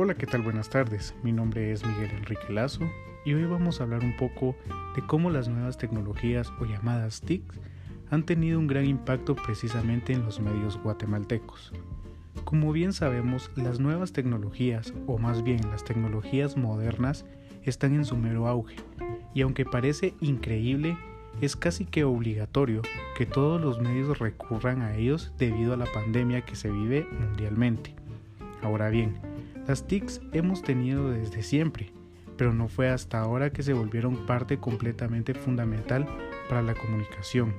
Hola, ¿qué tal? Buenas tardes. Mi nombre es Miguel Enrique Lazo y hoy vamos a hablar un poco de cómo las nuevas tecnologías o llamadas TICs han tenido un gran impacto precisamente en los medios guatemaltecos. Como bien sabemos, las nuevas tecnologías, o más bien las tecnologías modernas, están en su mero auge, y aunque parece increíble, es casi que obligatorio que todos los medios recurran a ellos debido a la pandemia que se vive mundialmente. Ahora bien, las TICs hemos tenido desde siempre, pero no fue hasta ahora que se volvieron parte completamente fundamental para la comunicación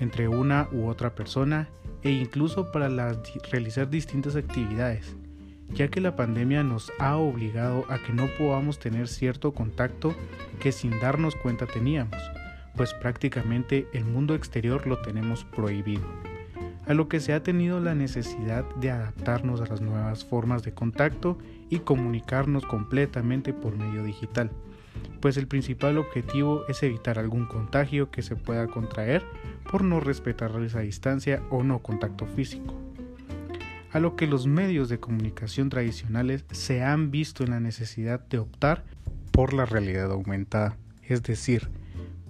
entre una u otra persona e incluso para realizar distintas actividades, ya que la pandemia nos ha obligado a que no podamos tener cierto contacto que sin darnos cuenta teníamos pues prácticamente el mundo exterior lo tenemos prohibido, a lo que se ha tenido la necesidad de adaptarnos a las nuevas formas de contacto y comunicarnos completamente por medio digital, pues el principal objetivo es evitar algún contagio que se pueda contraer por no respetar esa distancia o no contacto físico. A lo que los medios de comunicación tradicionales se han visto en la necesidad de optar por la realidad aumentada, es decir,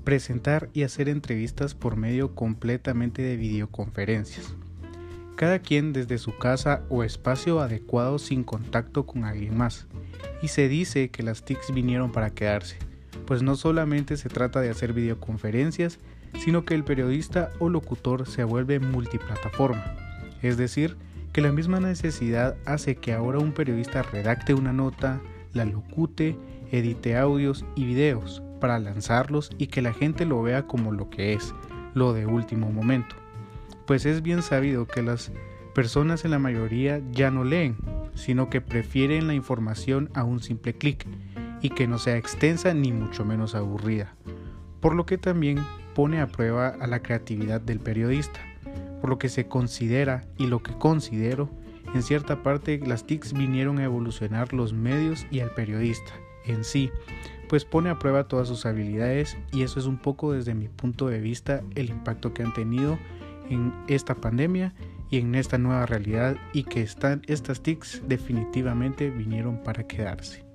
presentar y hacer entrevistas por medio completamente de videoconferencias. Cada quien desde su casa o espacio adecuado sin contacto con alguien más. Y se dice que las TICs vinieron para quedarse, pues no solamente se trata de hacer videoconferencias, sino que el periodista o locutor se vuelve multiplataforma. Es decir, que la misma necesidad hace que ahora un periodista redacte una nota, la locute, edite audios y videos, para lanzarlos y que la gente lo vea como lo que es, lo de último momento. Pues es bien sabido que las personas en la mayoría ya no leen, sino que prefieren la información a un simple clic y que no sea extensa ni mucho menos aburrida, por lo que también pone a prueba a la creatividad del periodista, por lo que se considera y lo que considero, en cierta parte las TICs vinieron a evolucionar los medios y al periodista en sí, pues pone a prueba todas sus habilidades y eso es un poco desde mi punto de vista el impacto que han tenido en esta pandemia y en esta nueva realidad y que están estas TICs definitivamente vinieron para quedarse.